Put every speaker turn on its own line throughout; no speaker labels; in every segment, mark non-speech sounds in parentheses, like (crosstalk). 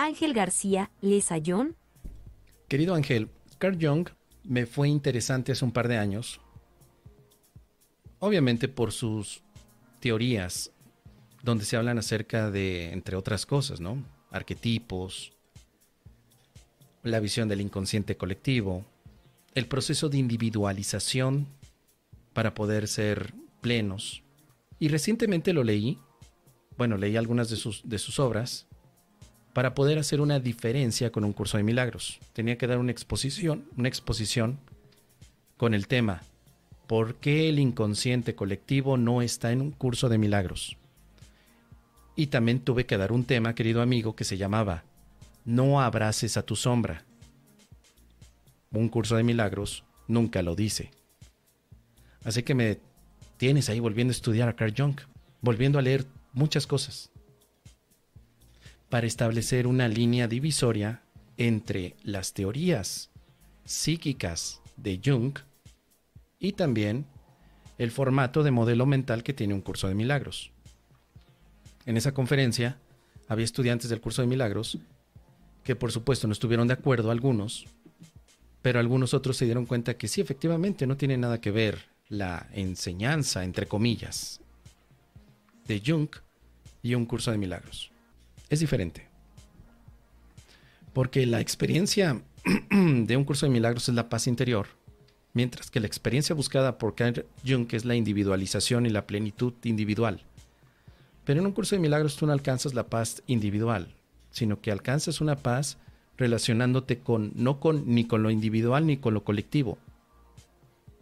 Ángel García Lesayón.
Querido Ángel, Carl Jung me fue interesante hace un par de años, obviamente por sus teorías, donde se hablan acerca de, entre otras cosas, ¿no? Arquetipos, la visión del inconsciente colectivo, el proceso de individualización para poder ser plenos. Y recientemente lo leí, bueno, leí algunas de sus, de sus obras, para poder hacer una diferencia con un curso de milagros. Tenía que dar una exposición, una exposición con el tema ¿Por qué el inconsciente colectivo no está en un curso de milagros? Y también tuve que dar un tema, querido amigo, que se llamaba No abraces a tu sombra. Un curso de milagros nunca lo dice. Así que me tienes ahí volviendo a estudiar a Carl Jung, volviendo a leer muchas cosas para establecer una línea divisoria entre las teorías psíquicas de Jung y también el formato de modelo mental que tiene un curso de milagros. En esa conferencia había estudiantes del curso de milagros que por supuesto no estuvieron de acuerdo algunos, pero algunos otros se dieron cuenta que sí, efectivamente, no tiene nada que ver la enseñanza, entre comillas, de Jung y un curso de milagros es diferente. Porque la experiencia (clears throat) de un curso de milagros es la paz interior, mientras que la experiencia buscada por Carl Jung es la individualización y la plenitud individual. Pero en un curso de milagros tú no alcanzas la paz individual, sino que alcanzas una paz relacionándote con no con ni con lo individual ni con lo colectivo,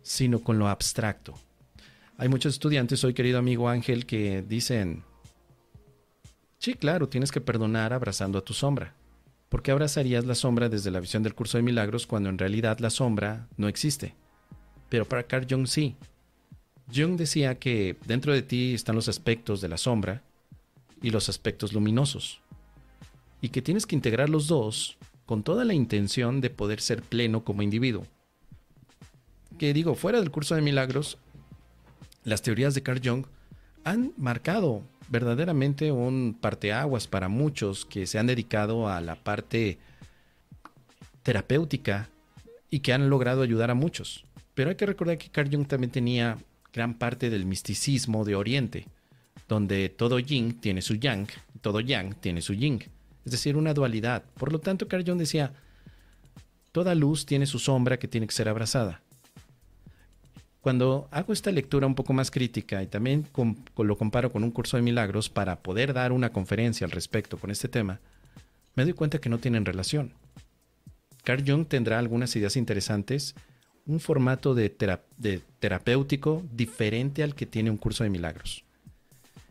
sino con lo abstracto. Hay muchos estudiantes hoy, querido amigo Ángel, que dicen, Sí, claro, tienes que perdonar abrazando a tu sombra. ¿Por qué abrazarías la sombra desde la visión del curso de milagros cuando en realidad la sombra no existe? Pero para Carl Jung sí. Jung decía que dentro de ti están los aspectos de la sombra y los aspectos luminosos. Y que tienes que integrar los dos con toda la intención de poder ser pleno como individuo. Que digo, fuera del curso de milagros, las teorías de Carl Jung han marcado verdaderamente un parteaguas para muchos que se han dedicado a la parte terapéutica y que han logrado ayudar a muchos. Pero hay que recordar que Carl Jung también tenía gran parte del misticismo de Oriente, donde todo yin tiene su yang, todo yang tiene su yin, es decir, una dualidad. Por lo tanto, Carl Jung decía, toda luz tiene su sombra que tiene que ser abrazada. Cuando hago esta lectura un poco más crítica y también lo comparo con un curso de milagros para poder dar una conferencia al respecto con este tema, me doy cuenta que no tienen relación. Carl Jung tendrá algunas ideas interesantes, un formato de, de terapéutico diferente al que tiene un curso de milagros.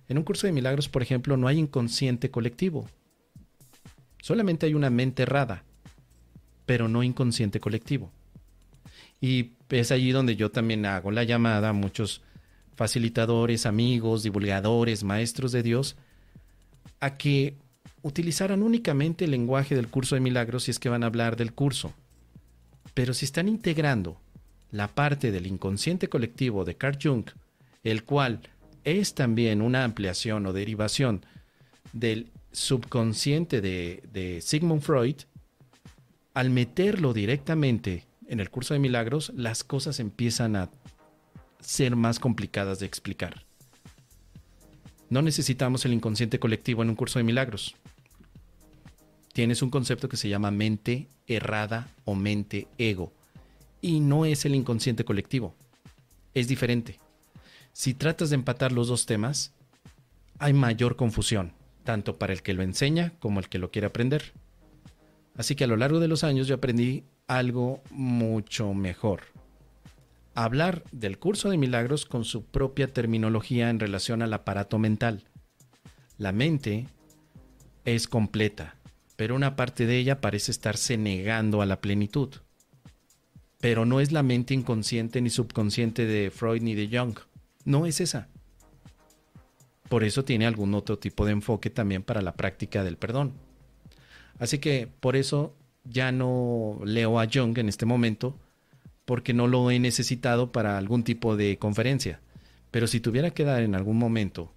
En un curso de milagros, por ejemplo, no hay inconsciente colectivo. Solamente hay una mente errada, pero no inconsciente colectivo. Y es allí donde yo también hago la llamada a muchos facilitadores, amigos, divulgadores, maestros de Dios, a que utilizaran únicamente el lenguaje del curso de milagros si es que van a hablar del curso. Pero si están integrando la parte del inconsciente colectivo de Carl Jung, el cual es también una ampliación o derivación del subconsciente de, de Sigmund Freud, al meterlo directamente en el curso de milagros, las cosas empiezan a ser más complicadas de explicar. No necesitamos el inconsciente colectivo en un curso de milagros. Tienes un concepto que se llama mente errada o mente ego. Y no es el inconsciente colectivo. Es diferente. Si tratas de empatar los dos temas, hay mayor confusión, tanto para el que lo enseña como el que lo quiere aprender. Así que a lo largo de los años yo aprendí algo mucho mejor. Hablar del curso de milagros con su propia terminología en relación al aparato mental. La mente es completa, pero una parte de ella parece estarse negando a la plenitud. Pero no es la mente inconsciente ni subconsciente de Freud ni de Jung. No es esa. Por eso tiene algún otro tipo de enfoque también para la práctica del perdón. Así que por eso ya no leo a Jung en este momento porque no lo he necesitado para algún tipo de conferencia. Pero si tuviera que dar en algún momento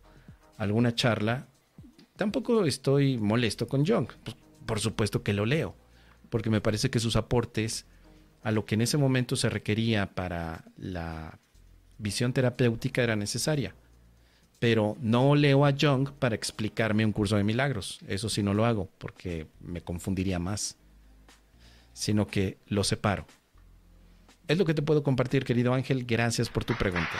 alguna charla, tampoco estoy molesto con Jung. Por supuesto que lo leo, porque me parece que sus aportes a lo que en ese momento se requería para la visión terapéutica era necesaria. Pero no leo a Jung para explicarme un curso de milagros. Eso sí no lo hago porque me confundiría más. Sino que lo separo. Es lo que te puedo compartir, querido Ángel. Gracias por tu pregunta.